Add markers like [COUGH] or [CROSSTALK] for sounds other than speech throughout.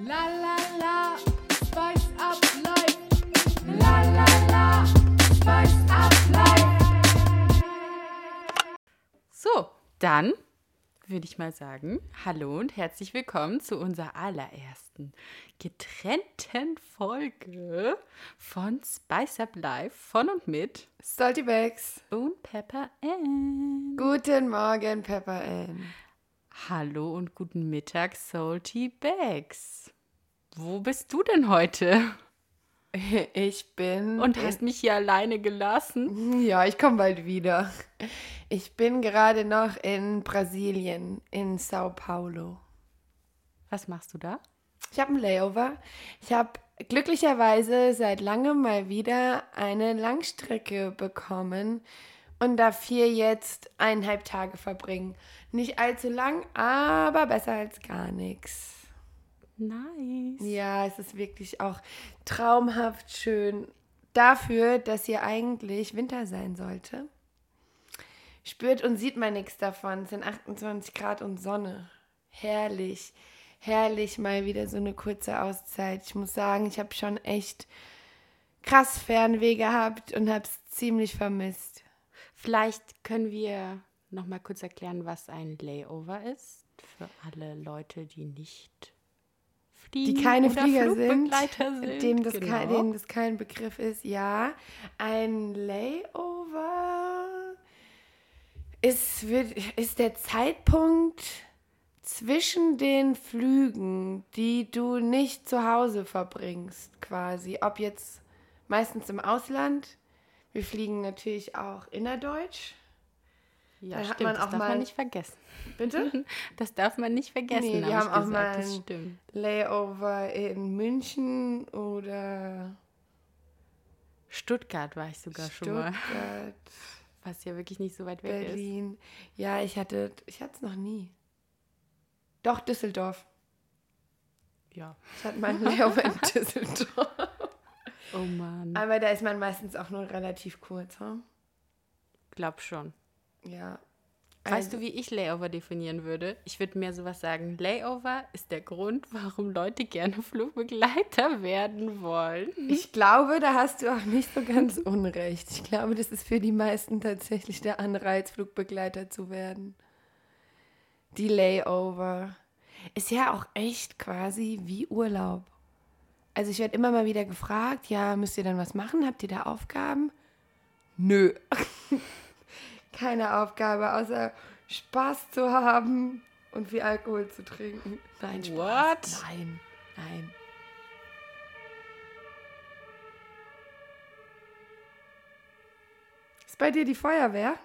La la la, spice up life. La la la, spice up life. So, dann würde ich mal sagen, hallo und herzlich willkommen zu unserer allerersten getrennten Folge von Spice Up Life von und mit Salty Bags. und Pepper Ann. Guten Morgen, Pepper Ann. Hallo und guten Mittag, Salty Bags. Wo bist du denn heute? [LAUGHS] Ich bin. Und hast mich hier alleine gelassen? Ja, ich komme bald wieder. Ich bin gerade noch in Brasilien, in Sao Paulo. Was machst du da? Ich habe einen Layover. Ich habe glücklicherweise seit langem mal wieder eine Langstrecke bekommen und darf hier jetzt eineinhalb Tage verbringen. Nicht allzu lang, aber besser als gar nichts. Nice. Ja, es ist wirklich auch traumhaft schön. Dafür, dass hier eigentlich Winter sein sollte. Spürt und sieht man nichts davon. Es sind 28 Grad und Sonne. Herrlich. Herrlich mal wieder so eine kurze Auszeit. Ich muss sagen, ich habe schon echt krass Fernweh gehabt und habe es ziemlich vermisst. Vielleicht können wir noch mal kurz erklären, was ein Layover ist für alle Leute, die nicht fliegen die keine oder Flieger sind, sind. Dem, das genau. kein, denen das kein Begriff ist. Ja, ein Layover ist, wird, ist der Zeitpunkt zwischen den Flügen, die du nicht zu Hause verbringst, quasi. Ob jetzt meistens im Ausland. Wir fliegen natürlich auch innerdeutsch. ja, da stimmt, man das auch darf mal- man nicht vergessen. Bitte? [LAUGHS] Das darf man nicht vergessen. Nee, wir hab haben ich auch mal Das ein- stimmt. Layover in München oder Stuttgart war ich sogar schon mal, Stuttgart. [LAUGHS] was ja wirklich nicht so weit weg ist. Berlin. Ja, ich hatte, ich hatte es noch nie. Doch, Düsseldorf. Ja. Ich hatte mal einen Layover in [LAUGHS] Düsseldorf. Oh Mann, Aber da ist man meistens auch nur relativ kurz, hm? glaub schon. Ja. Weißt du, wie ich Layover definieren würde? Ich würde mehr sowas sagen. Layover ist der Grund, warum Leute gerne [LAUGHS] Flugbegleiter werden wollen. Ich glaube, da hast du auch nicht so ganz unrecht. Ich glaube, das ist für die meisten tatsächlich der Anreiz, Flugbegleiter zu werden. Die Layover. Ist ja auch echt quasi wie Urlaub. Also ich werde immer mal wieder gefragt, ja, müsst ihr dann was machen? Habt ihr da Aufgaben? Nö. [LAUGHS] Keine Aufgabe, außer Spaß zu haben und viel Alkohol zu trinken. Nein, Spaß. What? Nein, nein. Ist bei dir die Feuerwehr?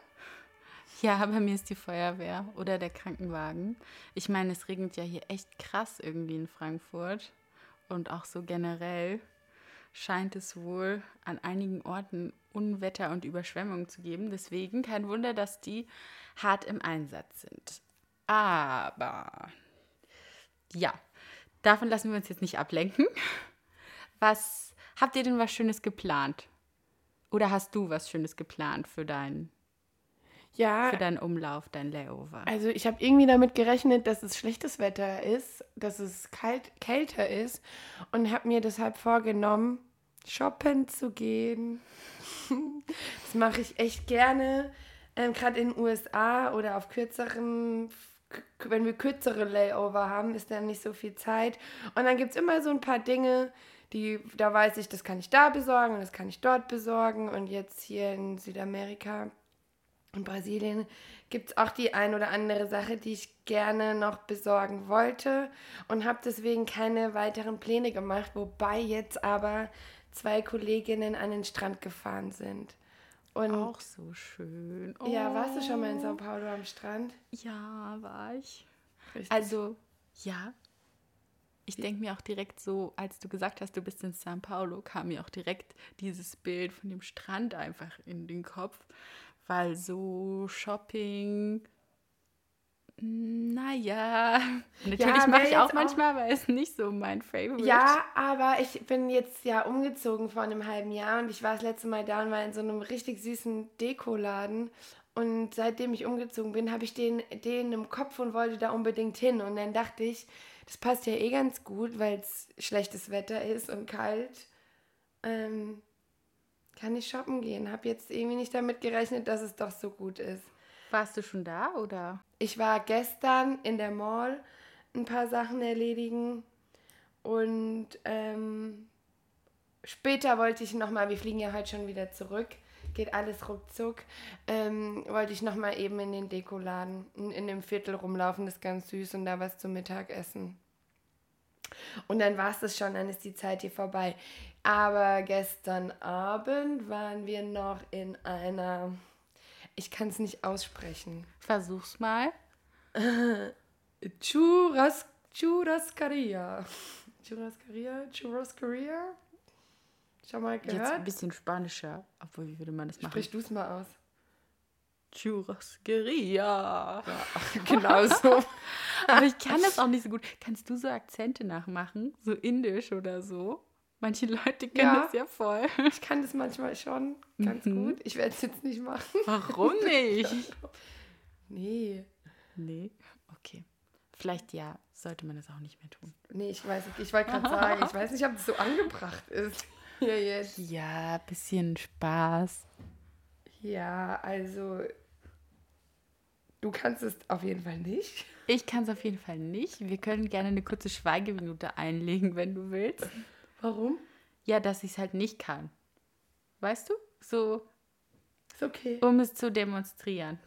Ja, bei mir ist die Feuerwehr oder der Krankenwagen. Ich meine, es regnet ja hier echt krass irgendwie in Frankfurt. Und auch so generell scheint es wohl an einigen Orten Unwetter und Überschwemmungen zu geben. Deswegen kein Wunder, dass die hart im Einsatz sind. Aber ja, davon lassen wir uns jetzt nicht ablenken. Was habt ihr denn was Schönes geplant? Oder hast du was Schönes geplant für deinen Ja, für deinen Umlauf, dein Layover. also ich habe irgendwie damit gerechnet, dass es schlechtes Wetter ist, dass es kalt, kälter ist und habe mir deshalb vorgenommen, shoppen zu gehen. [LAUGHS] das mache ich echt gerne, ähm, gerade in den USA oder auf kürzeren, wenn wir kürzere Layover haben, ist dann nicht so viel Zeit. Und dann gibt es immer so ein paar Dinge, die, da weiß ich, das kann ich da besorgen und das kann ich dort besorgen. Und jetzt hier in Südamerika in Brasilien gibt es auch die ein oder andere Sache, die ich gerne noch besorgen wollte und habe deswegen keine weiteren Pläne gemacht, wobei jetzt aber zwei Kolleginnen an den Strand gefahren sind. Und Auch so schön. ja, warst du schon mal in Oh. Sao Paulo am Strand? Ja, war ich. Richtig. Also, ja. Ich denke mir auch direkt so, als du gesagt hast, du bist in São Paulo, kam mir auch direkt dieses Bild von dem Strand einfach in den Kopf, weil so Shopping, naja, [LAUGHS] natürlich mache wär ich auch jetzt auch- manchmal, aber ist nicht so mein Favorite. Ja, aber ich bin jetzt ja umgezogen vor einem halben Jahr und ich war das letzte Mal da und war in so einem richtig süßen Dekoladen Und seitdem ich umgezogen bin, habe ich den, den im Kopf und wollte da unbedingt hin. Und dann dachte ich, das passt ja eh ganz gut, weil es schlechtes Wetter ist und kalt. Ähm, kann ich shoppen gehen. Habe jetzt irgendwie nicht damit gerechnet, dass es doch so gut ist. Warst du schon da oder? Ich war gestern in der Mall ein paar Sachen erledigen und ähm, später wollte ich nochmal, wir fliegen ja heute schon wieder zurück, geht alles ruckzuck, ähm, wollte ich nochmal eben in den Dekoladen, in, in dem Viertel rumlaufen, das ist ganz süß und da was zum Mittagessen. Und dann war es das schon, dann ist die Zeit hier vorbei. Aber gestern Abend waren wir noch in einer, ich kann es nicht aussprechen, Versuch's mal. Churras, Churrascaria. Churrascaria? Churrascaria? Schon mal Jetzt ein gehört? bisschen spanischer. Obwohl, wie würde man das machen? Sprich du es mal aus. Churrasqueria. [LAUGHS] Genau so. [LAUGHS] Aber ich kann das auch nicht so gut. Kannst du so Akzente nachmachen? So indisch oder so? Manche Leute können Ja. das ja voll. Ich kann das manchmal schon ganz gut. Ich werde es jetzt nicht machen. Warum [LAUGHS] nicht? Nee. Nee. Okay. Vielleicht ja, sollte man das auch nicht mehr tun. Nee, ich weiß nicht. Ich wollte gerade sagen, ich weiß nicht, ob das so angebracht ist. [LAUGHS] Ja, jetzt. Ja, bisschen Spaß. Ja, also. Du kannst es auf jeden Fall nicht. Ich kann es auf jeden Fall nicht. Wir können gerne eine kurze Schweigeminute einlegen, wenn du willst. Warum? Ja, dass ich es halt nicht kann. Weißt du? So, Ist okay. um es zu demonstrieren.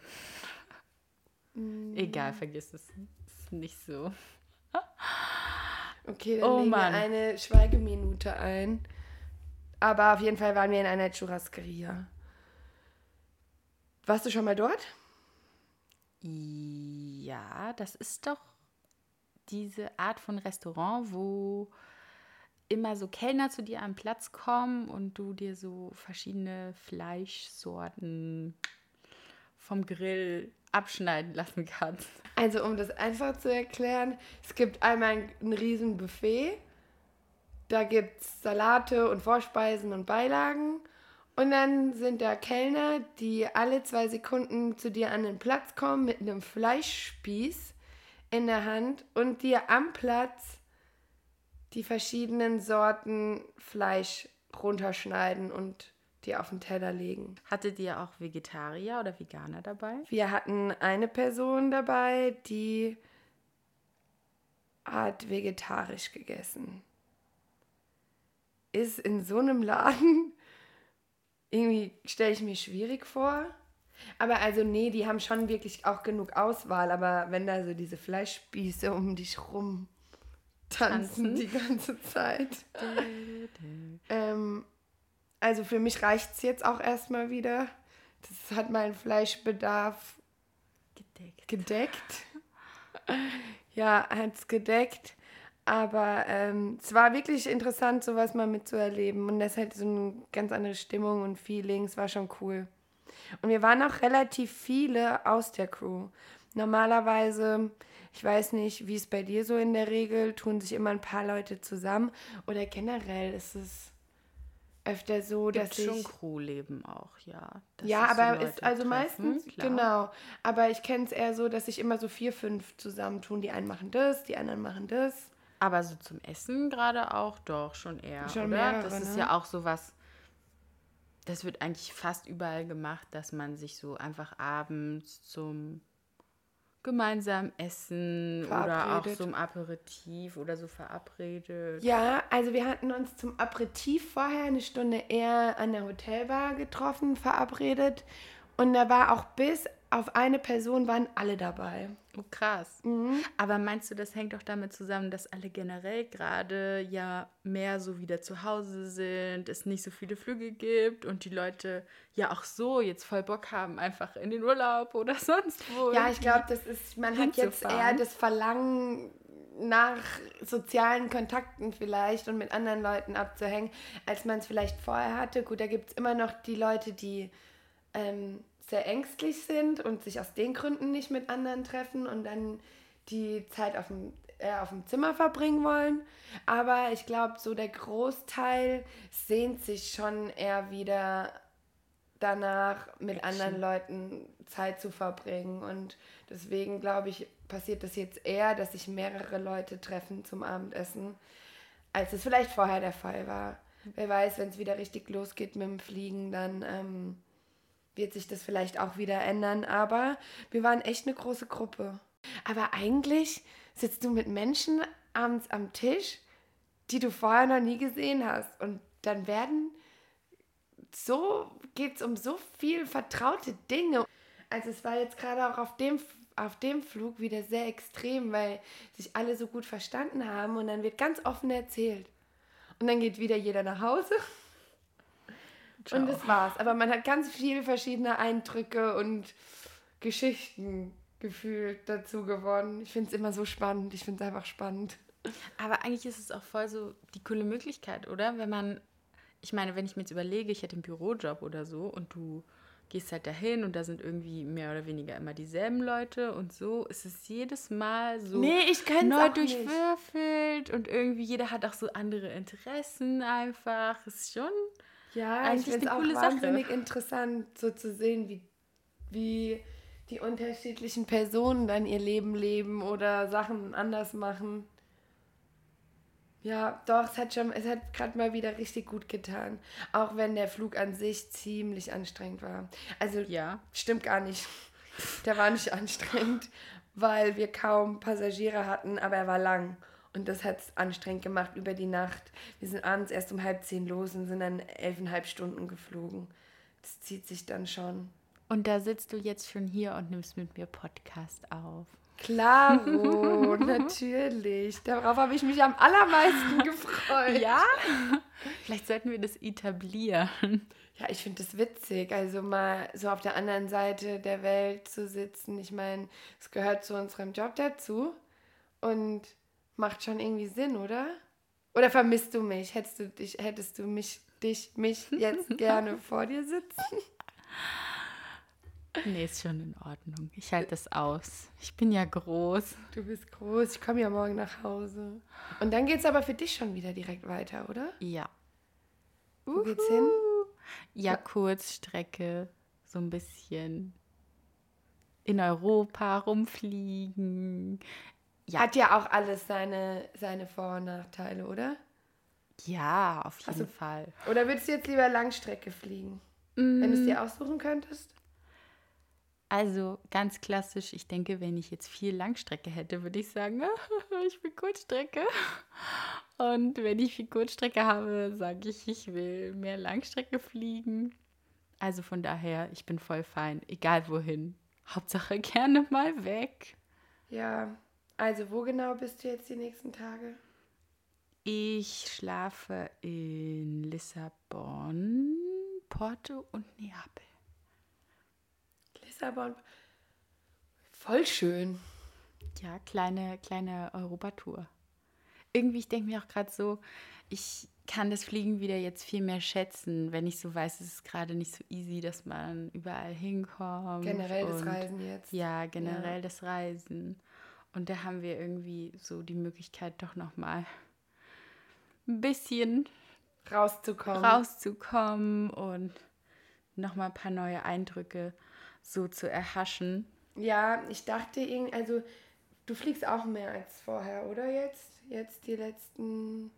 Egal, vergiss es. Ist nicht so. Okay, dann Oh legen Mann. wir eine Schweigeminute ein. Aber auf jeden Fall waren wir in einer Churrascaria. Warst du schon mal dort? Ja, das ist doch diese Art von Restaurant, wo immer so Kellner zu dir am Platz kommen und du dir so verschiedene Fleischsorten vom Grill abschneiden lassen kannst. Also, um das einfach zu erklären, es gibt einmal ein, ein riesen Buffet. Da gibt es Salate und Vorspeisen und Beilagen. Und dann sind da Kellner, die alle zwei Sekunden zu dir an den Platz kommen mit einem Fleischspieß in der Hand und dir am Platz die verschiedenen Sorten Fleisch runterschneiden und dir auf den Teller legen. Hattet ihr auch Vegetarier oder Veganer dabei? Wir hatten eine Person dabei, die hat vegetarisch gegessen. Ist in so einem Laden [LAUGHS] irgendwie stelle ich mir schwierig vor. Aber also nee, die haben schon wirklich auch genug Auswahl. Aber wenn da so diese Fleischspieße um dich rum tanzen Tanzen. die ganze Zeit. [LAUGHS] Ähm, also für mich reicht es jetzt auch erstmal wieder. Das hat meinen Fleischbedarf Gedeckt. gedeckt. [LAUGHS] ja, hat es gedeckt. Aber ähm, es war wirklich interessant, sowas mal mitzuerleben. Und das hat so eine ganz andere Stimmung und Feeling. Es war schon cool. Und wir waren auch relativ viele aus der Crew. Normalerweise, ich weiß nicht, wie es bei dir so in der Regel, tun sich immer ein paar Leute zusammen. Oder generell ist es öfter so, Gibt dass schon ich... Crewleben auch, ja. Ja, so aber Leute ist also treffen, meistens, klar. genau. Aber ich kenne es eher so, dass sich immer so vier, fünf zusammentun. Die einen machen das, die anderen machen das. Aber so zum Essen gerade auch doch schon eher, Schon oder? mehrere, das ist ne? ja auch so was, das wird eigentlich fast überall gemacht, dass man sich so einfach abends zum gemeinsamen Essen oder auch zum Aperitif oder so verabredet. Ja, also wir hatten uns zum Aperitif vorher eine Stunde eher an der Hotelbar getroffen, verabredet. Und da war auch bis auf eine Person waren alle dabei. Oh, krass. Mhm. Aber meinst du, das hängt doch damit zusammen, dass alle generell gerade ja mehr so wieder zu Hause sind, es nicht so viele Flüge gibt und die Leute ja auch so jetzt voll Bock haben, einfach in den Urlaub oder [LAUGHS] sonst wo. Ja, ich glaube, das ist, man hat jetzt eher das Verlangen nach sozialen Kontakten vielleicht und mit anderen Leuten abzuhängen, als man es vielleicht vorher hatte. Gut, da gibt es immer noch die Leute, die ähm, sehr ängstlich sind und sich aus den Gründen nicht mit anderen treffen und dann die Zeit auf dem, äh, auf dem Zimmer verbringen wollen. Aber ich glaube, so der Großteil sehnt sich schon eher wieder danach mit anderen Leuten Zeit zu verbringen. Und deswegen glaube ich, passiert das jetzt eher, dass sich mehrere Leute treffen zum Abendessen, als es vielleicht vorher der Fall war. Wer weiß, wenn es wieder richtig losgeht mit dem Fliegen, dann ähm, wird sich das vielleicht auch wieder ändern. Aber wir waren echt eine große Gruppe. Aber eigentlich sitzt du mit Menschen abends am Tisch, die du vorher noch nie gesehen hast. Und dann werden so, geht es um so viel vertraute Dinge. Also es war jetzt gerade auch auf dem, auf dem Flug wieder sehr extrem, weil sich alle so gut verstanden haben und dann wird ganz offen erzählt. Und dann geht wieder jeder nach Hause. Und das war's. Aber man hat ganz viele verschiedene Eindrücke und Geschichten gefühlt dazu gewonnen. Ich finde es immer so spannend. Ich finde es einfach spannend. Aber eigentlich ist es auch voll so die coole Möglichkeit, oder? Wenn man, ich meine, wenn ich mir jetzt überlege, ich hätte einen Bürojob oder so und du gehst halt dahin und da sind irgendwie mehr oder weniger immer dieselben Leute und so ist es jedes Mal so Nee, ich neu auch nicht. durchwürfelt und irgendwie jeder hat auch so andere Interessen einfach. Ist schon Ja, Eigentlich ich finde es eine auch coole Sache. wahnsinnig interessant, so zu sehen, wie, wie die unterschiedlichen Personen dann ihr Leben leben oder Sachen anders machen. Ja, doch, es hat schon, es hat gerade mal wieder richtig gut getan. Auch wenn der Flug an sich ziemlich anstrengend war. Also ja. Stimmt gar nicht. Der war nicht anstrengend, weil wir kaum Passagiere hatten, aber er war lang. Und das hat es anstrengend gemacht über die Nacht. Wir sind abends erst um halb zehn los und sind dann elfeinhalb Stunden geflogen. Das zieht sich dann schon. Und da sitzt du jetzt schon hier und nimmst mit mir Podcast auf. Klaro, [LAUGHS] natürlich. Darauf habe ich mich am allermeisten gefreut. Ja? Vielleicht sollten wir das etablieren. Ja, ich finde das witzig, also mal so auf der anderen Seite der Welt zu sitzen. Ich meine, es gehört zu unserem Job dazu und macht schon irgendwie Sinn, oder? Oder vermisst du mich? Hättest du dich, hättest du mich, dich, mich jetzt [LAUGHS] gerne vor dir sitzen? Nee, ist schon in Ordnung. Ich halte das aus. Ich bin ja groß. Du bist groß, ich komme ja morgen nach Hause. Und dann geht's aber für dich schon wieder direkt weiter, oder? Ja. Wo geht's hin? Ja, Kurzstrecke. So ein bisschen in Europa rumfliegen. Ja. Hat ja auch alles seine, seine Vor- und Nachteile, oder? Ja, auf jeden Also- Fall. Oder würdest du jetzt lieber Langstrecke fliegen? Wenn du es dir aussuchen könntest? Also ganz klassisch, ich denke, wenn ich jetzt viel Langstrecke hätte, würde ich sagen, [LAUGHS] ich will Kurzstrecke. Und wenn ich viel Kurzstrecke habe, sage ich, ich will mehr Langstrecke fliegen. Also von daher, ich bin voll fein, egal wohin. Hauptsache gerne mal weg. Ja, also wo genau bist du jetzt die nächsten Tage? Ich schlafe in Lissabon, Porto und Neapel. Lissabon. Voll schön. Ja, kleine, kleine Europatour. Irgendwie, ich denke mir auch gerade so, ich kann das Fliegen wieder jetzt viel mehr schätzen, wenn ich so weiß, es ist gerade nicht so easy, dass man überall hinkommt. Generell das Reisen jetzt. Ja, generell das Reisen. Und da haben wir irgendwie so die Möglichkeit, doch nochmal ein bisschen Rauszukommen. rauszukommen und nochmal ein paar neue Eindrücke so zu erhaschen. Ja, ich dachte irgendwie, also du fliegst auch mehr als vorher, oder jetzt? Jetzt die letzten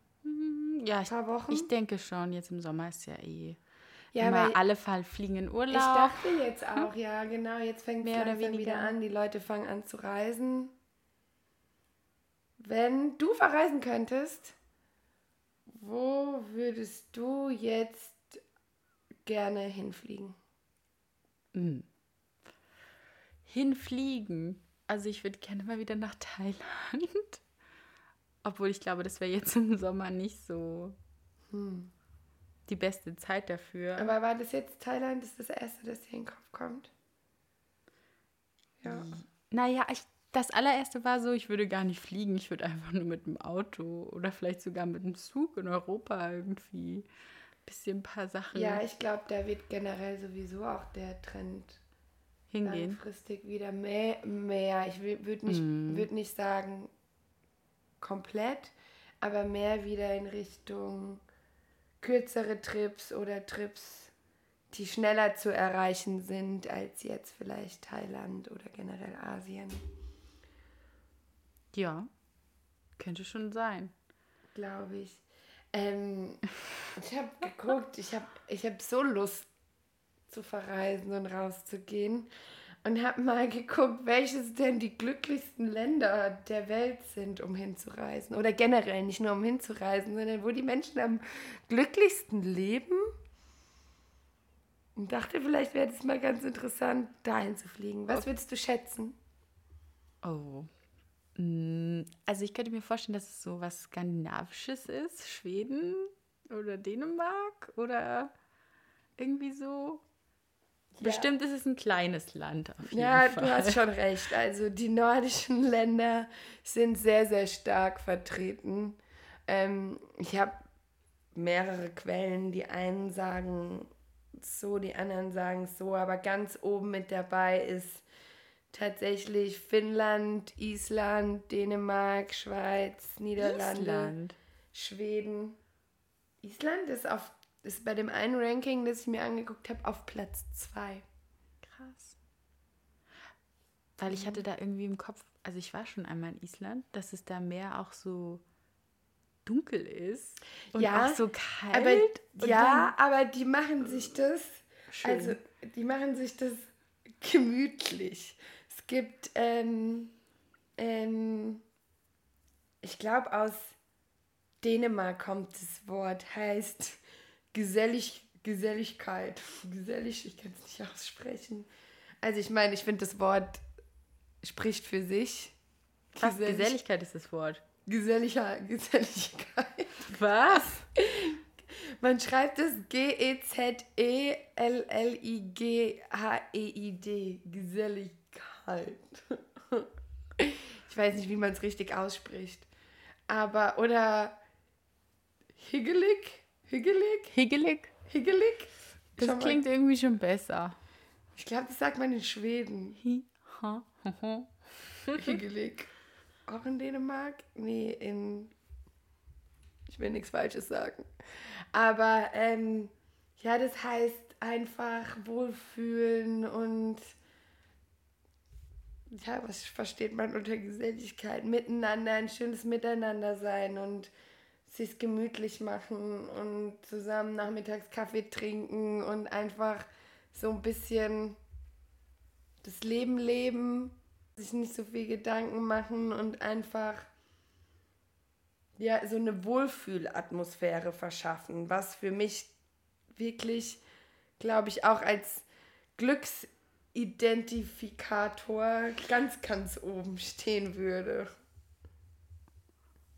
Ja, ich, paar Wochen? ich denke schon, jetzt im Sommer ist ja eh ja, immer alle Fall fliegen in Urlaub. ich dachte jetzt auch, [LAUGHS] ja, genau, jetzt fängt es Mehr oder langsam wieder an. Die Leute fangen an zu reisen. Wenn du verreisen könntest, wo würdest du jetzt gerne hinfliegen? Mm. Hinfliegen. Also ich würde gerne mal wieder nach Thailand. [LAUGHS] Obwohl ich glaube, das wäre jetzt im Sommer nicht so die beste Zeit dafür. Hm. Aber war das jetzt Thailand? Ist das erste, das dir in den Kopf kommt? Ja. Naja, ich, das allererste war so, ich würde gar nicht fliegen. Ich würde einfach nur mit dem Auto oder vielleicht sogar mit dem Zug in Europa irgendwie ein bisschen ein paar Sachen Ja, ich glaube, da wird generell sowieso auch der Trend hingehen. langfristig wieder mehr. mehr. Ich würde nicht, Mhm. würd nicht sagen komplett, aber mehr wieder in Richtung kürzere Trips oder Trips, die schneller zu erreichen sind als jetzt vielleicht Thailand oder generell Asien, Ja, könnte schon sein. glaube ich. Ähm, ich habe geguckt, ich habe ich hab so Lust zu verreisen und rauszugehen und habe mal geguckt, welches denn die glücklichsten Länder der Welt sind, um hinzureisen. Oder generell nicht nur um hinzureisen, sondern wo die Menschen am glücklichsten leben. Und dachte, vielleicht wäre es mal ganz interessant, dahin zu fliegen. Was würdest du schätzen? Oh. Mm, Also ich könnte mir vorstellen, dass es so was Skandinavisches ist. Schweden oder Dänemark oder irgendwie so. Bestimmt ist es ein kleines Land auf jeden Ja, Fall. du hast schon recht. Also die nordischen Länder sind sehr, sehr stark vertreten. Ähm, ich habe mehrere Quellen. Die einen sagen so, die anderen sagen so, aber ganz oben mit dabei ist tatsächlich Finnland, Island, Dänemark, Schweiz, Niederlande, Island. Schweden. Island ist auf ist bei dem einen Ranking, das ich mir angeguckt habe, auf Platz zwei. Krass. Weil ich hatte da irgendwie im Kopf, also ich war schon einmal in Island, dass es da Meer auch so dunkel ist und Ja, auch so kalt. Aber ja, aber die machen sich das, Schön. also die machen sich das gemütlich. Es gibt, ähm, ähm, ich glaube aus Dänemark kommt das Wort, heißt Gesellig, Geselligkeit. Gesellig, ich kann es nicht aussprechen. Also ich meine, ich finde das Wort spricht für sich. Gesellig- Geselligkeit ist das Wort. Geselliger, [LAUGHS] Geselligkeit. Was? Man schreibt es G-E-Z-E-L-L-I-G-H-E-I-D. Geselligkeit. Ich weiß nicht, wie man es richtig ausspricht. Aber, oder higgelig? Higgelig? Higgelig? Higgelig? Das Schau mal. klingt irgendwie schon besser. Ich glaube, das sagt man in Schweden. Hi, ha, ho, ho. Higgelig. Auch in Dänemark? Nee, in. Ich will nichts Falsches sagen. Aber ähm, ja, das heißt einfach wohlfühlen und ja, was versteht man unter Geselligkeit? Miteinander, ein schönes Miteinander sein und sich gemütlich machen und zusammen nachmittags Kaffee trinken und einfach so ein bisschen das Leben leben, sich nicht so viel Gedanken machen und einfach ja so eine Wohlfühlatmosphäre verschaffen, was für mich wirklich, glaube ich, auch als Glücksidentifikator ganz, ganz oben stehen würde.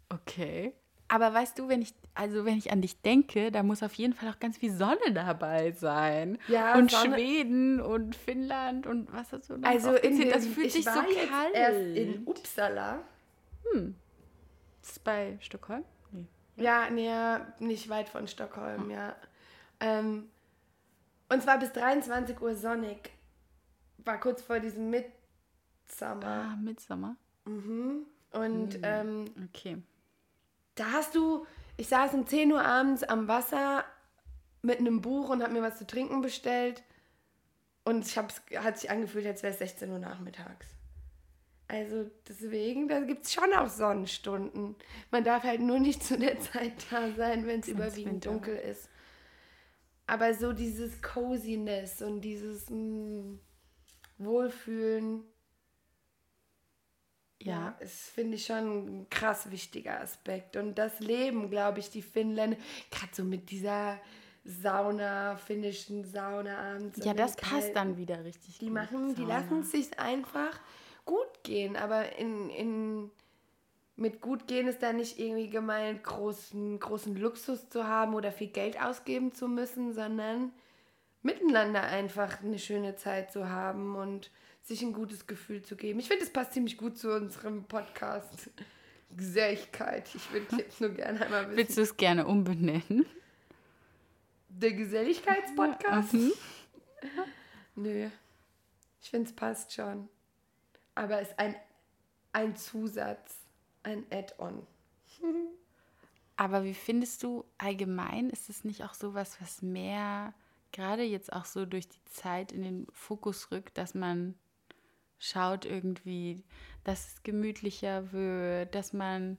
Okay. Aber weißt du, wenn ich, also wenn ich an dich denke, da muss auf jeden Fall auch ganz viel Sonne dabei sein. Ja, und Sonne- Schweden und Finnland und was hast du noch Also in dem, das fühlt ich sich so kalt. erst in Uppsala. Das ist bei Stockholm? Nee. Ja, ja, nicht weit von Stockholm, ja. Ähm, und zwar bis 23 Uhr sonnig. War kurz vor diesem Midsummer. Ah, Midsommer. Und ähm, Okay. da hast du, ich saß um 10 Uhr abends am Wasser mit einem Buch und habe mir was zu trinken bestellt. Und ich hab's, hat sich angefühlt, als wäre es 16 Uhr nachmittags. Also deswegen, da gibt es schon auch Sonnenstunden. Man darf halt nur nicht zu der [LAUGHS] Zeit da sein, wenn es überwiegend dunkel ist. Aber so dieses Coziness und dieses mh, Wohlfühlen, Ja. ist, finde ich, schon ein krass wichtiger Aspekt. Und das Leben, glaube ich, die Finnländer, gerade so mit dieser Sauna, finnischen Sauna abends. Ja, das passt kalten- dann wieder richtig Die gut. machen, die lassen es sich einfach gut gehen, aber in, in mit gut gehen ist da nicht irgendwie gemeint, großen, großen Luxus zu haben oder viel Geld ausgeben zu müssen, sondern miteinander einfach eine schöne Zeit zu haben und sich ein gutes Gefühl zu geben. Ich finde, das passt ziemlich gut zu unserem Podcast. Geselligkeit. Ich würde [LAUGHS] jetzt nur gerne einmal wissen. Willst du es gerne umbenennen? Der Geselligkeitspodcast? Mhm. Nö. Ich finde, es passt schon. Aber es ist ein, ein Zusatz, ein Add-on. [LAUGHS] Aber wie findest du allgemein, ist es nicht auch sowas, was mehr gerade jetzt auch so durch die Zeit in den Fokus rückt, dass man schaut irgendwie, dass es gemütlicher wird, dass man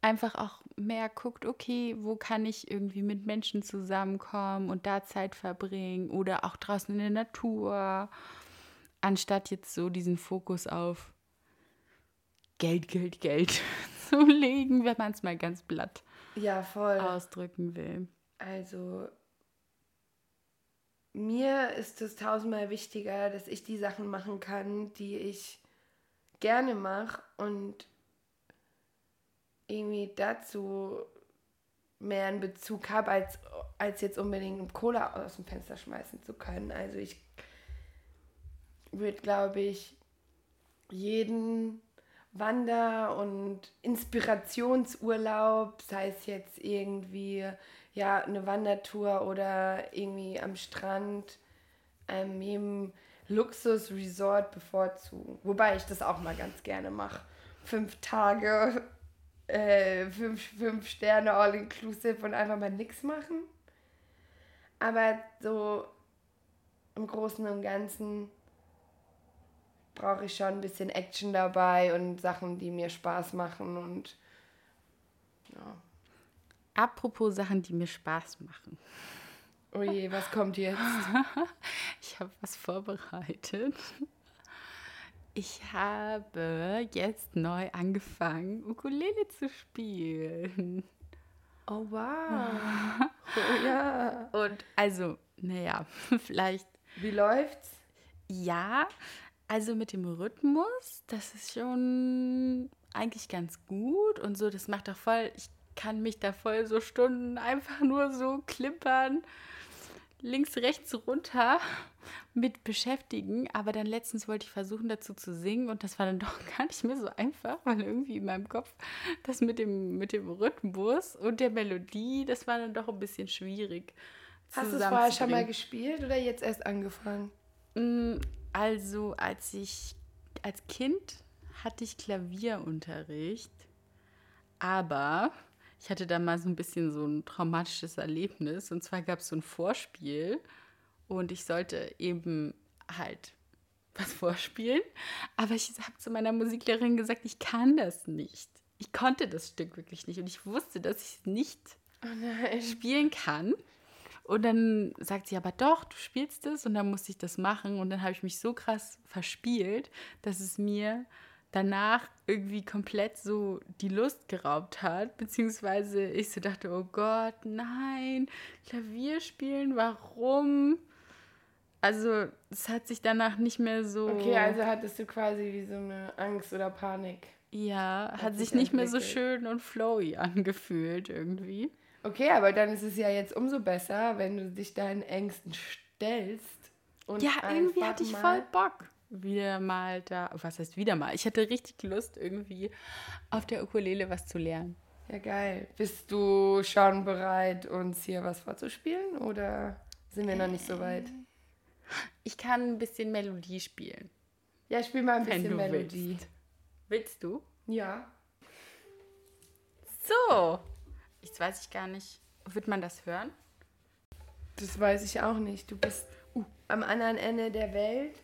einfach auch mehr guckt, okay, wo kann ich irgendwie mit Menschen zusammenkommen und da Zeit verbringen oder auch draußen in der Natur, anstatt jetzt so diesen Fokus auf Geld, Geld, Geld [LAUGHS] zu legen, wenn man es mal ganz platt Ja, voll. ausdrücken will. Also mir ist es tausendmal wichtiger, dass ich die Sachen machen kann, die ich gerne mache und irgendwie dazu mehr einen Bezug habe, als, als jetzt unbedingt Cola aus dem Fenster schmeißen zu können. Also ich würde, glaube ich, jeden Wander- und Inspirationsurlaub, sei es jetzt irgendwie ja eine Wandertour oder irgendwie am Strand, ähm, jedem Luxusresort bevorzugen. Wobei ich das auch mal ganz gerne mache. Fünf Tage, [LAUGHS] äh, fünf, fünf Sterne all-inclusive und einfach mal nichts machen. Aber so im Großen und Ganzen brauche ich schon ein bisschen Action dabei und Sachen, die mir Spaß machen und ja. Apropos Sachen, die mir Spaß machen. Oh je, was kommt jetzt? [LAUGHS] Ich habe was vorbereitet. Ich habe jetzt neu angefangen, Ukulele zu spielen. Oh wow. [LAUGHS] Oh ja. Und also, naja, [LAUGHS] vielleicht Wie läuft's? ja, also mit dem Rhythmus, das ist schon eigentlich ganz gut und so, das macht doch voll, ich kann mich da voll so Stunden einfach nur so klimpern, links, rechts, runter mit beschäftigen. Aber dann letztens wollte ich versuchen dazu zu singen und das war dann [LAUGHS] doch gar nicht mehr so einfach, weil irgendwie in meinem Kopf das mit dem, mit dem Rhythmus und der Melodie, das war dann doch ein bisschen schwierig. Hast du es vorher schon mal gespielt oder jetzt erst angefangen? Mm, Also, als ich als Kind hatte ich Klavierunterricht, aber ich hatte da mal so ein bisschen so ein traumatisches Erlebnis. Und zwar gab es so ein Vorspiel und ich sollte eben halt was [LAUGHS] vorspielen. Aber ich habe zu meiner Musiklehrerin gesagt, ich kann das nicht. Ich konnte das Stück wirklich nicht und ich wusste, dass ich es nicht Oh spielen kann. Und dann sagt sie aber doch, du spielst es. Und dann musste ich das machen. Und dann habe ich mich so krass verspielt, dass es mir danach irgendwie komplett so die Lust geraubt hat. Beziehungsweise ich so dachte, oh Gott, nein, Klavier spielen, warum? Also es hat sich danach nicht mehr so... Okay, also hattest du quasi wie so eine Angst oder Panik. ja, hat, hat sich sich nicht mehr so entwickelt. schön und flowy angefühlt irgendwie. Okay, aber dann ist es ja jetzt umso besser, wenn du dich deinen Ängsten stellst. Und Ja, irgendwie hatte ich voll Bock. Wieder mal da, was heißt wieder mal? Ich hatte richtig Lust, irgendwie auf der Ukulele was zu lernen. Ja, geil. Bist du schon bereit, uns hier was vorzuspielen oder sind wir noch nicht so weit? Ich kann ein bisschen Melodie spielen. Ja, spiel mal ein Wenn bisschen du Melodie. willst. Willst du? Ja. So. Jetzt weiß ich gar nicht. Wird man das hören? Das weiß ich auch nicht. Du bist uh, am anderen Ende der Welt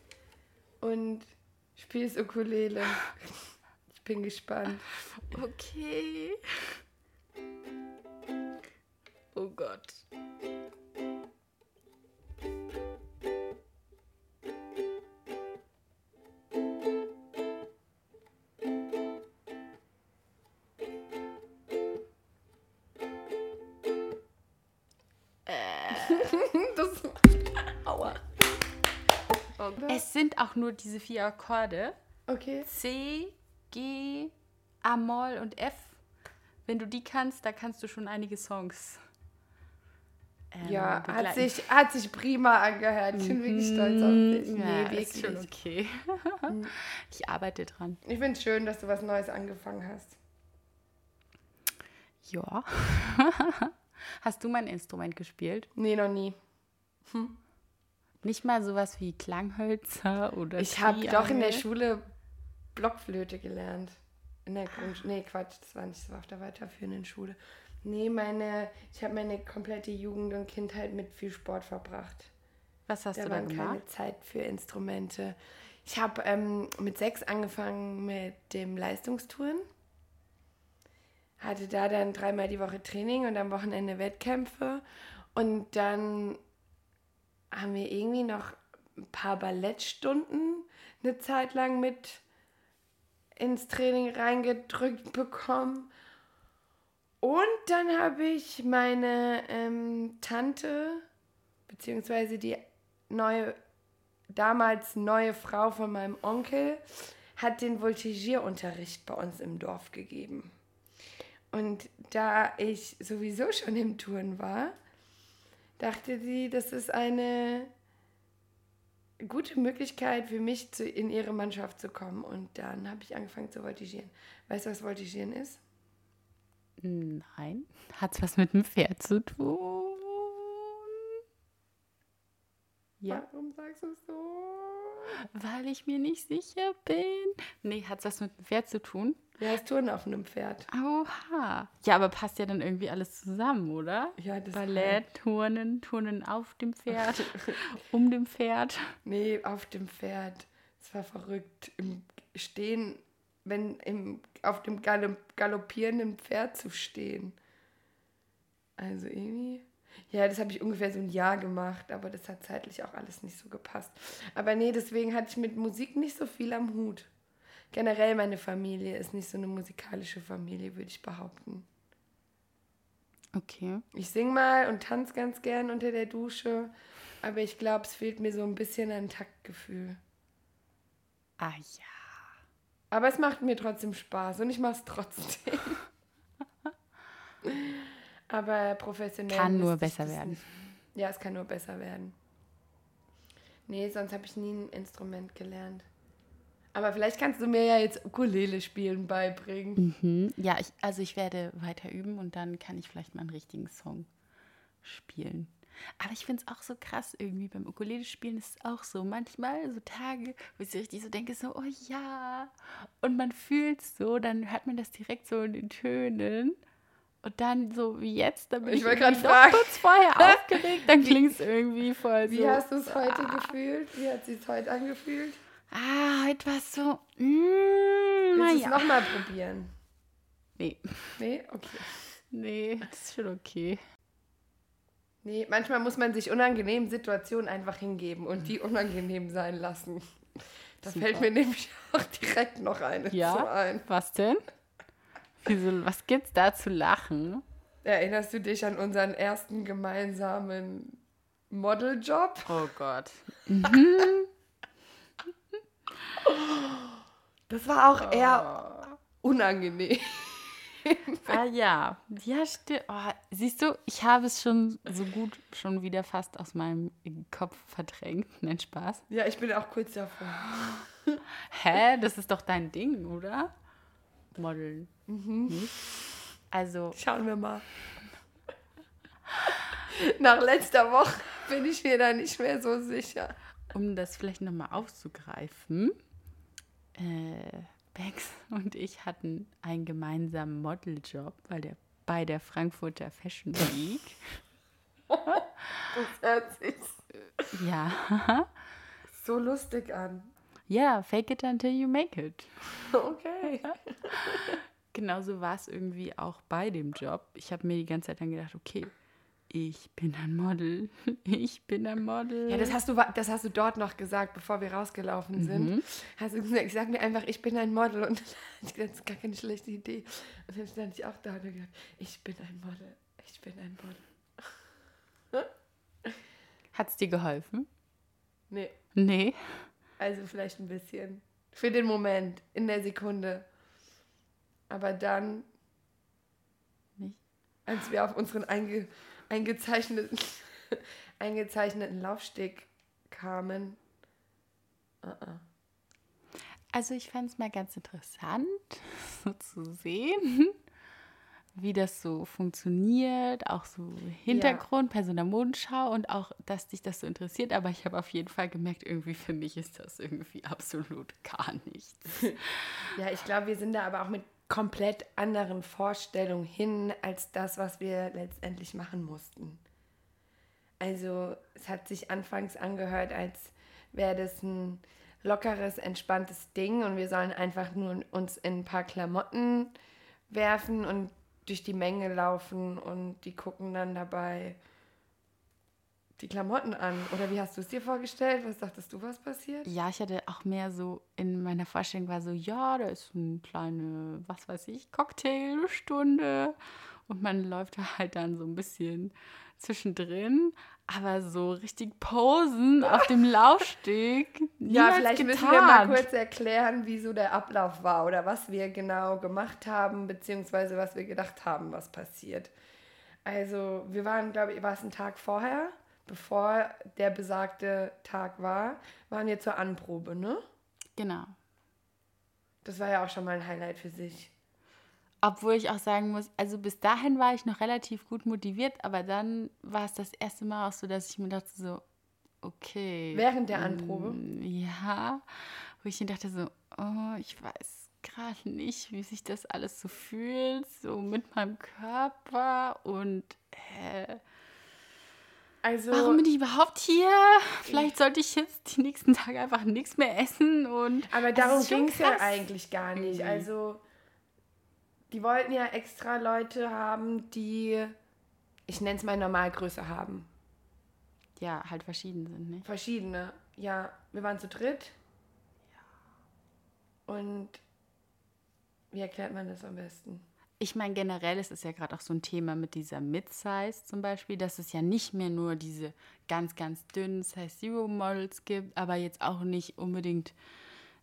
und spielst Ukulele. Ich bin gespannt. Okay. Oh Gott. Auch nur diese vier Akkorde. okay. C, G, A-Moll und F. Wenn du die kannst, da kannst du schon einige Songs. ähm, Ja, hat sich, hat sich prima angehört. Ich bin wirklich stolz auf dich. Mhm. Ja, Nee, ist schon wirklich. okay. [LAUGHS] ich arbeite dran. Ich finde es schön, dass du was Neues angefangen hast. Ja. [LAUGHS] Hast du mein Instrument gespielt? Nee, noch nie. Nicht mal sowas wie Klanghölzer oder Ich habe doch in der? Schule Blockflöte gelernt. In der Grund... Nee, Quatsch, das war nicht, das war auf der weiterführenden Schule. Nee, meine, ich habe meine komplette Jugend und Kindheit mit viel Sport verbracht. Was hast Da du da war gemacht? keine Zeit für Instrumente. Ich habe ähm, mit sechs angefangen mit dem Leistungstouren. Hatte da dann dreimal die Woche Training und am Wochenende Wettkämpfe. Und dann haben wir irgendwie noch ein paar Ballettstunden eine Zeit lang mit ins Training reingedrückt bekommen. Und dann habe ich meine ähm, Tante, beziehungsweise die neue, damals neue Frau von meinem Onkel, hat den Voltigierunterricht bei uns im Dorf gegeben. Und da ich sowieso schon im Touren war, dachte sie, das ist eine gute Möglichkeit für mich, zu, in ihre Mannschaft zu kommen. Und dann habe ich angefangen zu voltigieren. Weißt du, was voltigieren ist? Nein. Hat's was mit dem Pferd zu tun? Ja. Warum sagst du es so? Weil ich mir nicht sicher bin. Nee, hat's was mit dem Pferd zu tun? Ja, es Touren auf einem Pferd. Oha. Ja, aber passt ja dann irgendwie alles zusammen, oder? Ja, das Ballett, Turnen, Turnen auf dem Pferd, [LAUGHS] um dem Pferd. Nee, auf dem Pferd. Es war verrückt. Im Stehen, wenn im, auf dem Galopp, galoppierenden Pferd zu stehen. Also irgendwie. Ja, das habe ich ungefähr so ein Jahr gemacht, aber das hat zeitlich auch alles nicht so gepasst. Aber nee, deswegen hatte ich mit Musik nicht so viel am Hut. Generell meine Familie ist nicht so eine musikalische Familie, würde ich behaupten. Okay. Ich sing mal und tanze ganz gern unter der Dusche, aber ich glaube, es fehlt mir so ein bisschen an Taktgefühl. Ah ja. Aber es macht mir trotzdem Spaß und ich mache es trotzdem. [LAUGHS] Aber professionell. Kann nur besser werden. nicht. Ja, es kann nur besser werden. Nee, sonst habe ich nie ein Instrument gelernt. Aber vielleicht kannst du mir ja jetzt Ukulele spielen beibringen. Mhm. Ja, ich, also ich werde weiter üben und dann kann ich vielleicht mal einen richtigen Song spielen. Aber ich finde es auch so krass irgendwie. Beim Ukulele spielen ist es auch so. Manchmal so Tage, wo ich so richtig so denke, so, oh ja. Und man fühlt es so, dann hört man das direkt so in den Tönen. Und dann so wie jetzt, da bin Ich ich, fragen. kurz vorher [LAUGHS] aufgeregt, dann klingt es irgendwie voll Wie so. hast du es heute gefühlt? Wie hat es heute angefühlt? Ah, heute war es so, mm, Willst du es naja. nochmal probieren? Nee, Nee? Okay. nee, das ist schon okay. Nee, manchmal muss man sich unangenehmen Situationen einfach hingeben und die unangenehm sein lassen. Da Super. fällt mir nämlich [LAUGHS] auch direkt noch eine zu Ja? ein. Was denn? Wieso, was gibt's da zu lachen? Erinnerst du dich an unseren ersten gemeinsamen Modeljob? Oh Gott. [LAUGHS] Das war auch eher unangenehm. Ah ja, ja stimmt. Oh, siehst du, ich habe es schon so gut schon wieder fast aus meinem Kopf verdrängt. [LAUGHS] Nein, Spaß. Ja, ich bin auch kurz davor. Hä? Das ist doch dein Ding, oder? Modeln. Nicht? Also, Schauen wir mal. Nach letzter Woche bin ich mir da nicht mehr so sicher. um das vielleicht nochmal aufzugreifen, äh, Bex [LAUGHS] und ich hatten einen gemeinsamen Modeljob bei der, bei der Frankfurter Fashion Week. [LAUGHS] Das hört sich ja. so lustig an. Ja, fake it until you make it. Okay. [LAUGHS] Genauso war es irgendwie auch bei dem Job. Ich habe mir die ganze Zeit dann gedacht, okay, ich bin ein Model. [LAUGHS] Ich bin ein Model. Ja, das hast, du, das hast du dort noch gesagt, bevor wir rausgelaufen sind. Hast du gesagt, ich sag mir einfach, ich bin ein Model. Und dann ich gedacht, das ist gar keine schlechte Idee. Und dann stand ich auch da und hab gedacht, ich bin ein Model. Ich bin ein Model. [LAUGHS] Hat es dir geholfen? Nee, Nee. also vielleicht ein bisschen. Für den Moment, in der Sekunde. Aber dann, Nicht? als wir auf unseren einge, eingezeichneten, [LAUGHS] eingezeichneten Laufsteg kamen, Also ich fand es mal ganz interessant, [LAUGHS] so zu sehen, wie das so funktioniert, auch so Hintergrund, Person der Modenschau und auch, dass dich das so interessiert. Aber ich habe auf jeden Fall gemerkt, irgendwie für mich ist das irgendwie absolut gar nichts. [LAUGHS] Ja, ich glaube, wir sind da aber auch mit komplett anderen Vorstellung hin als das, was wir letztendlich machen mussten. Also es hat sich anfangs angehört, als wäre das ein lockeres, entspanntes Ding und wir sollen einfach nur uns in ein paar Klamotten werfen und durch die Menge laufen und die gucken dann dabei die Klamotten an. Oder wie hast du es dir vorgestellt? Was dachtest du, was passiert? Ja, ich hatte auch mehr so in meiner Vorstellung war so, ja, da ist eine kleine, was weiß ich, Cocktailstunde und man läuft da halt dann so ein bisschen zwischendrin, aber so richtig posen auf dem [LAUGHS] Laufsteg. Ja, vielleicht müssen wir mal kurz erklären, wie so der Ablauf war oder was wir genau gemacht haben, beziehungsweise was wir gedacht haben, was passiert. Also, wir waren, glaube ich, war es ein Tag vorher, bevor der besagte Tag war, waren wir zur Anprobe, ne? Genau. Das war ja auch schon mal ein Highlight für sich. Obwohl ich auch sagen muss, also bis dahin war ich noch relativ gut motiviert, aber dann war es das erste Mal auch so, dass ich mir dachte so, okay. Während der Anprobe? mm, Ja, wo ich mir dachte so, oh, ich weiß gerade nicht, wie sich das alles so fühlt, so mit meinem Körper und äh, Also, warum bin ich überhaupt hier? Vielleicht sollte ich jetzt die nächsten Tage einfach nichts mehr essen und aber darum ging es ja eigentlich gar nicht. Irgendwie. Also, die wollten ja extra Leute haben, die, ich nenne es mal Normalgröße haben. ja, halt verschieden sind, ne? Verschiedene. Ja, wir waren zu dritt. Und wie erklärt man das am besten? Ich meine, generell ist es ja gerade auch so ein Thema mit dieser Mid-Size zum Beispiel, dass es ja nicht mehr nur diese ganz, ganz dünnen Size Zero Models gibt, aber jetzt auch nicht unbedingt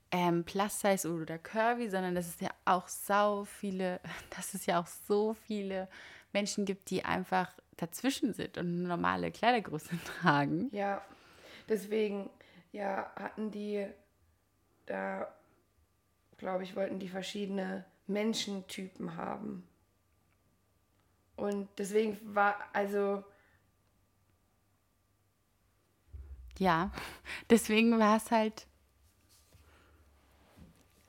ähm, Plus Size oder Curvy, sondern dass es ja auch sau viele, [LAUGHS] dass es ja auch so viele Menschen gibt, die einfach dazwischen sind und normale Kleidergröße [LAUGHS] tragen. Ja, deswegen, ja, hatten die da, glaube ich, wollten die verschiedene Menschentypen haben. Und deswegen war, also, Ja, [LAUGHS] deswegen war es halt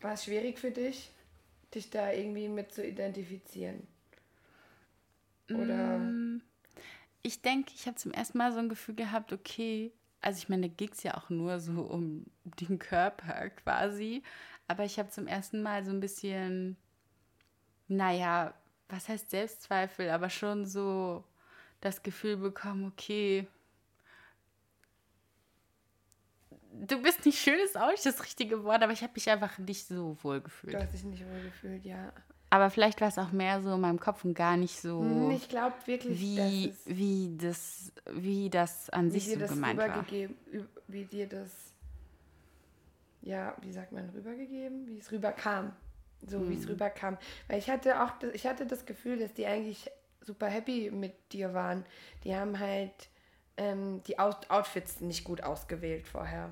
war es schwierig für dich, dich da irgendwie mit zu identifizieren. Oder, Ich denke, ich habe zum ersten Mal so ein Gefühl gehabt, okay, also ich meine, da ging es ja auch nur so um den Körper quasi, aber ich habe zum ersten Mal so ein bisschen, naja, was heißt Selbstzweifel, aber schon so das Gefühl bekommen, okay, du bist nicht schön, ist auch nicht das richtige Wort, aber ich habe mich einfach nicht so wohl gefühlt. du hast dich nicht wohl gefühlt, ja. Aber vielleicht war es auch mehr so in meinem Kopf und gar nicht so Hm, Ich glaube wirklich, wie, dass es, wie, das, wie das an wie sich dir so das gemeint war. wie dir das, ja, wie sagt man, rübergegeben? Wie es rüberkam. So wie Hm. es rüberkam. Weil ich hatte auch, das- ich hatte das Gefühl, dass die eigentlich super happy mit dir waren. Die haben halt ähm, die Out Outfits nicht gut ausgewählt vorher.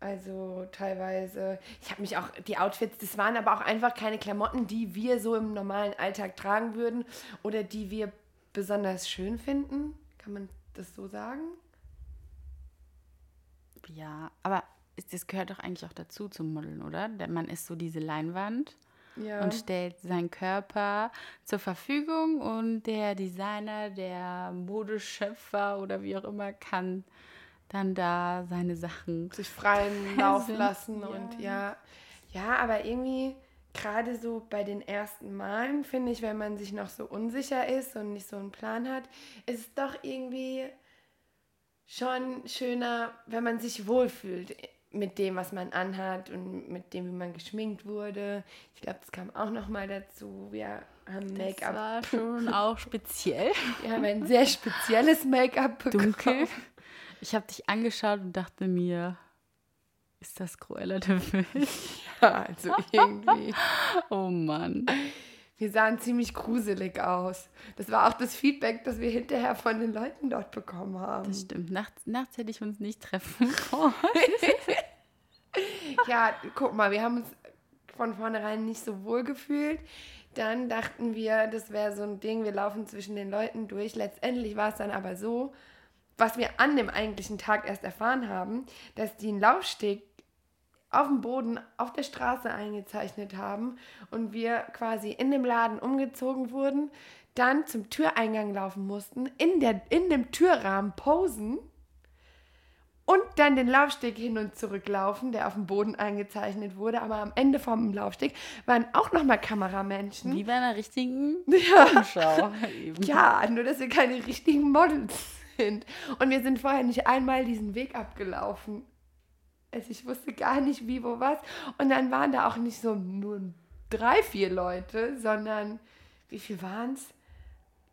Also teilweise, ich habe mich auch, die Outfits, das waren aber auch einfach keine Klamotten, die wir so im normalen Alltag tragen würden oder die wir besonders schön finden. Kann man das so sagen? Ja, aber das gehört doch eigentlich auch dazu zum Modeln, oder? Denn Man ist so diese Leinwand Ja. und stellt seinen Körper zur Verfügung und der Designer, der Modeschöpfer oder wie auch immer kann dann da seine Sachen. sich freien Lauf lassen ja. und ja. Ja, aber irgendwie gerade so bei den ersten Malen, finde ich, wenn man sich noch so unsicher ist und nicht so einen Plan hat, ist es doch irgendwie schon schöner, wenn man sich wohlfühlt mit dem, was man anhat und mit dem, wie man geschminkt wurde. Ich glaube, das kam auch noch mal dazu. Wir haben Das Make-up. war [LAUGHS] schon auch speziell. Wir haben ein sehr spezielles Make-up bekommen. Dunkel. Ich habe dich angeschaut und dachte mir, ist das Cruella de Vil? [LAUGHS] Ja, also irgendwie. Oh Mann. Wir sahen ziemlich gruselig aus. Das war auch das Feedback, das wir hinterher von den Leuten dort bekommen haben. Das stimmt. Nachts, nachts hätte ich uns nicht treffen [LAUGHS] wollen. Ja, guck mal, wir haben uns von vornherein nicht so wohl gefühlt. Dann dachten wir, das wäre so ein Ding, wir laufen zwischen den Leuten durch. Letztendlich war es dann aber so, was wir an dem eigentlichen Tag erst erfahren haben, dass die einen Laufsteg auf dem Boden auf der Straße eingezeichnet haben und wir quasi in dem Laden umgezogen wurden, dann zum Türeingang laufen mussten, in, der, in dem Türrahmen posen und dann den Laufsteg hin und zurück laufen, der auf dem Boden eingezeichnet wurde. Aber am Ende vom Laufsteg waren auch nochmal Kameramenschen. Wie bei einer richtigen [LAUGHS] Ja. Umschau. Eben. Ja, nur dass wir keine richtigen Models sind. Und wir sind vorher nicht einmal diesen Weg abgelaufen. Also ich wusste gar nicht, wie, wo, was. Und dann waren da auch nicht so nur drei, vier Leute, sondern wie viel waren es?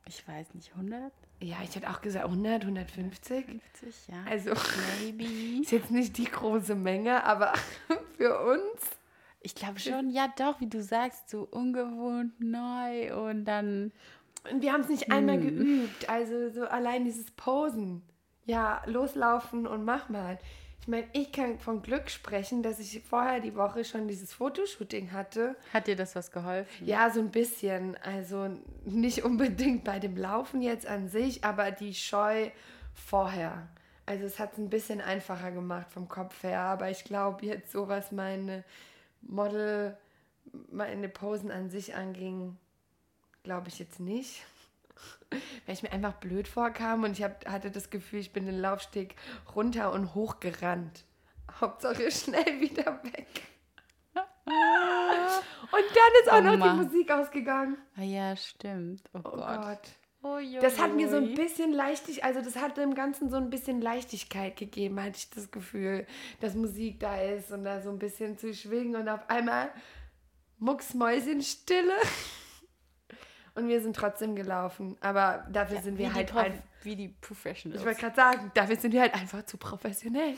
Ich weiß nicht, 100? Ja, ich hätte auch gesagt 100, 150. 50, ja. Also Maybe. [LAUGHS] ist jetzt nicht die große Menge, aber [LAUGHS] für uns. Ich glaube schon, ja doch, wie du sagst, so ungewohnt, neu und dann Und wir haben es nicht einmal Hm. geübt. Also so allein dieses Posen. Ja, loslaufen und mach mal. Ich meine, ich kann von Glück sprechen, dass ich vorher die Woche schon dieses Fotoshooting hatte. hat dir das was geholfen. Ja, so ein bisschen. Also nicht unbedingt bei dem Laufen jetzt an sich, aber die Scheu vorher. Also es hat es ein bisschen einfacher gemacht vom Kopf her. Aber ich glaube jetzt so, was meine Model, meine Posen an sich anging, glaube ich jetzt nicht. Weil ich mir einfach blöd vorkam und ich hab, hatte das Gefühl, ich bin den Laufsteg runter und hoch gerannt. Hauptsache [LAUGHS] schnell wieder weg. [LAUGHS] Und dann ist auch Oh noch Mann. die Musik ausgegangen. Ah, ja, stimmt. Oh, Oh Gott. Gott. Oh, Das hat mir so ein bisschen leichtig, also das hat dem Ganzen so ein bisschen Leichtigkeit gegeben, hatte ich das Gefühl, dass Musik da ist und da so ein bisschen zu schwingen und auf einmal Mucksmäuschenstille. [LAUGHS] Und wir sind trotzdem gelaufen, aber dafür sind wir halt Prof wie die Professionals. ich wollte gerade sagen, dafür sind wir halt einfach zu professionell,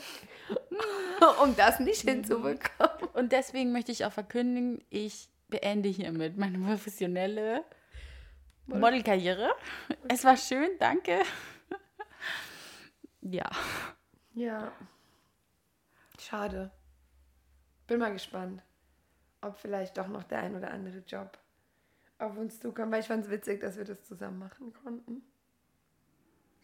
[LAUGHS] um das nicht hinzubekommen. Und deswegen möchte ich auch verkündigen, ich beende hiermit meine professionelle Modelkarriere. Es war schön, danke. [LAUGHS] Ja. Ja. Schade. Bin mal gespannt, ob vielleicht doch noch der ein oder andere Job auf uns zukommt, weil ich fand es witzig, dass wir das zusammen machen konnten.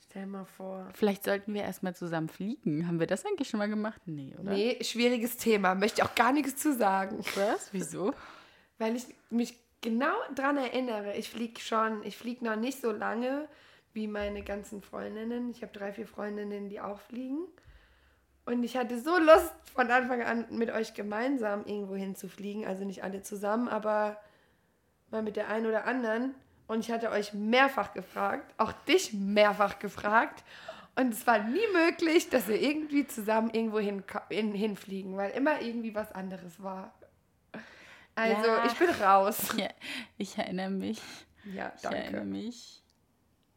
Stell mal vor. Vielleicht sollten wir erstmal zusammen fliegen. Haben wir das eigentlich schon mal gemacht? Nee, oder? Nee, schwieriges Thema. Möchte ich auch gar nichts zu sagen. Was? Wieso? [LAUGHS] Weil ich mich genau dran erinnere. Ich fliege schon, ich fliege noch nicht so lange wie meine ganzen Freundinnen. Ich habe drei, vier Freundinnen, die auch fliegen. Und ich hatte so Lust, von Anfang an mit euch gemeinsam irgendwo hinzufliegen. Also nicht alle zusammen, aber mal mit der einen oder anderen. Und ich hatte euch mehrfach gefragt, auch dich mehrfach gefragt. Und es war nie möglich, dass wir irgendwie zusammen irgendwo hin, hin, hinfliegen, weil immer irgendwie was anderes war. Also, Ja. ich bin raus. Ja, ich erinnere mich. Ja, Ich erinnere danke. mich.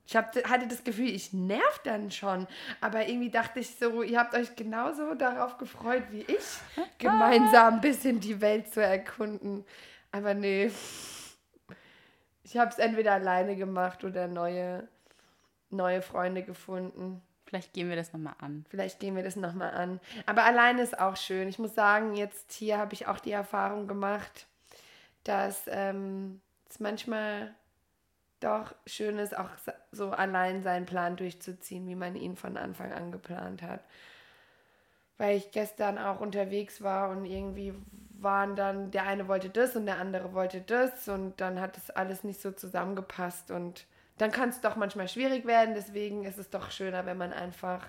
Ich hab, hatte das Gefühl, ich nerv dann schon. Aber irgendwie dachte ich so, ihr habt euch genauso darauf gefreut wie ich, [LAUGHS] gemeinsam ein bisschen die Welt zu erkunden. Aber nee. Ich habe es entweder alleine gemacht oder neue, neue Freunde gefunden. Vielleicht gehen wir das nochmal an. Vielleicht gehen wir das nochmal an. Aber alleine ist auch schön. Ich muss sagen, jetzt hier habe ich auch die Erfahrung gemacht, dass ähm, es manchmal doch schön ist, auch so allein seinen Plan durchzuziehen, wie man ihn von Anfang an geplant hat. Weil ich gestern auch unterwegs war und irgendwie waren dann, der eine wollte das und der andere wollte das und dann hat es alles nicht so zusammengepasst und dann kann es doch manchmal schwierig werden. Deswegen ist es doch schöner, wenn man einfach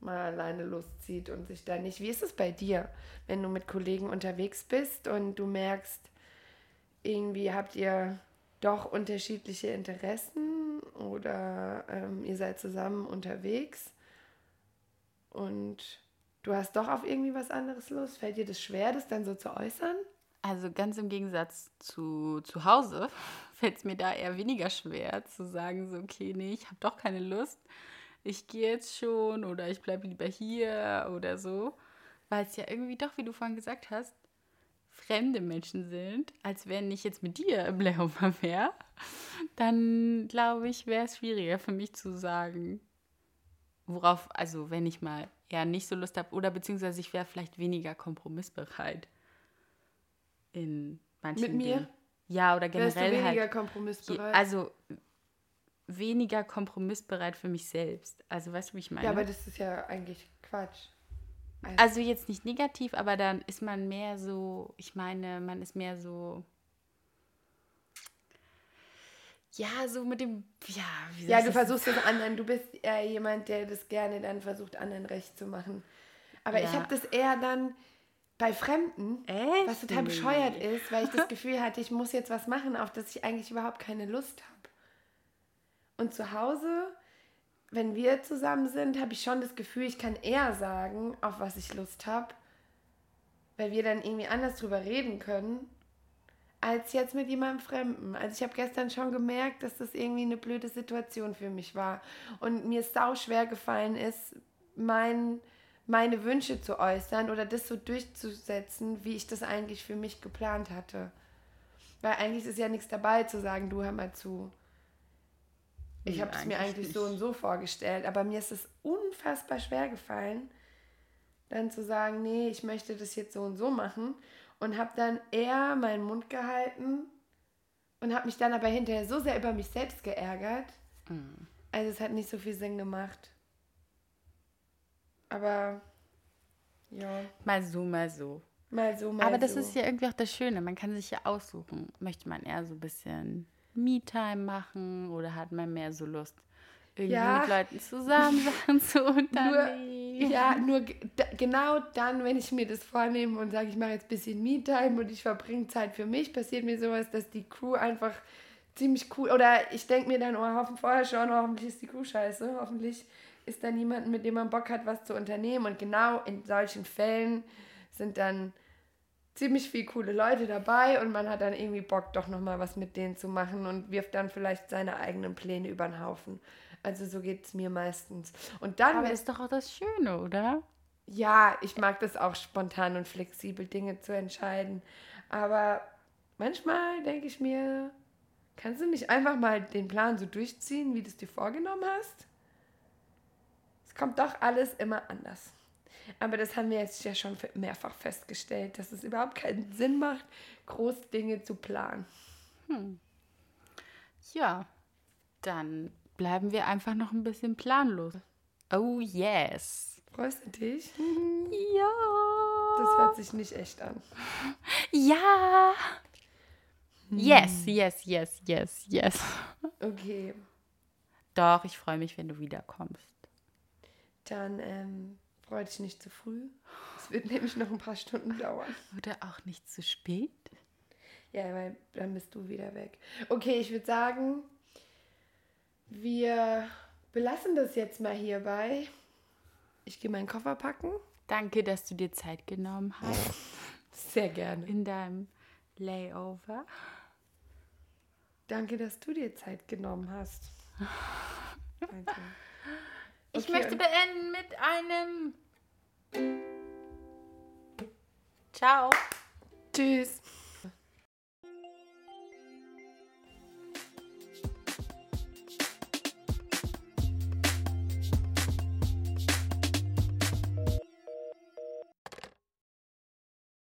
mal alleine loszieht und sich da nicht. Wie ist es bei dir, wenn du mit Kollegen unterwegs bist und du merkst, irgendwie habt ihr doch unterschiedliche Interessen oder ähm, ihr seid zusammen unterwegs und du hast doch auf irgendwie was anderes Lust? Fällt dir das schwer, das dann so zu äußern? Also ganz im Gegensatz zu zu Hause [LAUGHS] fällt es mir da eher weniger schwer zu sagen, so, okay, nee, ich habe doch keine Lust. Ich gehe jetzt schon oder ich bleibe lieber hier oder so. Weil es ja irgendwie doch, wie du vorhin gesagt hast, fremde Menschen sind, als wenn ich jetzt mit dir im Layover wäre, dann glaube ich, wäre es schwieriger für mich zu sagen, worauf, also wenn ich mal eher nicht so Lust habe oder beziehungsweise ich wäre vielleicht weniger kompromissbereit in manchen Mit mir? Dingen. Ja, oder Wärst du generell weniger halt. Kompromissbereit? also weniger kompromissbereit für mich selbst. Also weißt du, wie ich meine? ja, aber das ist ja eigentlich Quatsch. Also jetzt nicht negativ, aber dann ist man mehr so, ich meine, man ist mehr so. Ja, so mit dem. Ja, wie Ja, ich du versuchst es anderen. Du bist eher jemand, der das gerne dann versucht, anderen recht zu machen. Aber ich Ja. habe das eher dann bei Fremden, Echt? was total bescheuert ist, weil ich das [LAUGHS] Gefühl hatte, ich muss jetzt was machen, auf das ich eigentlich überhaupt keine Lust habe. Und zu Hause, wenn wir zusammen sind, habe ich schon das Gefühl, ich kann eher sagen, auf was ich Lust habe, weil wir dann irgendwie anders drüber reden können, als jetzt mit jemandem Fremden. Also ich habe gestern schon gemerkt, dass das irgendwie eine blöde Situation für mich war. Und mir sau schwer gefallen ist, mein, meine Wünsche zu äußern oder das so durchzusetzen, wie ich das eigentlich für mich geplant hatte. Weil eigentlich ist ja nichts dabei zu sagen, du hör mal zu. Ich Nee, habe es mir eigentlich eigentlich so nicht. und so vorgestellt, aber mir ist es unfassbar schwer gefallen, dann zu sagen, nee, ich möchte das jetzt so und so machen und habe dann eher meinen Mund gehalten und habe mich dann aber hinterher so sehr über mich selbst geärgert. Mhm. Also es hat nicht so viel Sinn gemacht. Aber ja, Mal so, mal so. mal so, mal Aber das so. ist ja irgendwie auch das Schöne. Man kann sich ja aussuchen. Möchte man eher so ein bisschen Me-Time machen oder hat man mehr so Lust, irgendwie Ja. mit Leuten zusammen Sachen zu [LAUGHS] unternehmen? [LAUGHS] Ja, nur ge- da, genau dann, wenn ich mir das vornehme und sage, ich mache jetzt ein bisschen Me-Time und ich verbringe Zeit für mich, passiert mir sowas, dass die Crew einfach ziemlich cool, oder ich denke mir dann, oh, hoffen vorher schon, hoffentlich ist die Crew scheiße, hoffentlich ist da niemand, mit dem man Bock hat, was zu unternehmen und genau in solchen Fällen sind dann ziemlich viele coole Leute dabei und man hat dann irgendwie Bock, doch nochmal was mit denen zu machen und wirft dann vielleicht seine eigenen Pläne über den Haufen. Also so geht es mir meistens. Und dann, Aber ist doch auch das Schöne, oder? ja, ich mag das auch spontan und flexibel Dinge zu entscheiden. Aber manchmal denke ich mir, kannst du nicht einfach mal den Plan so durchziehen, wie du es dir vorgenommen hast? Es kommt doch alles immer anders. Aber das haben wir jetzt ja schon mehrfach festgestellt, dass es überhaupt keinen Sinn macht, groß Dinge zu planen. Ja, dann bleiben wir einfach noch ein bisschen planlos. Oh yes. Freust du dich? Ja. Das hört sich nicht echt an. Ja. Yes, yes, yes, yes, yes. Okay, Doch, ich freue mich, wenn du wiederkommst. dann ähm, freu dich nicht zu früh. Es wird [LAUGHS] nämlich noch ein paar Stunden dauern. Oder auch nicht zu spät? Ja, weil dann bist du wieder weg. Okay, ich würde sagen, wir belassen das jetzt mal hierbei. Ich gehe meinen Koffer packen. Danke, dass du dir Zeit genommen hast Sehr gerne. in deinem Layover. Danke, dass du dir Zeit genommen hast. Danke. Ich Okay, möchte und- beenden mit einem. Ciao. Tschüss.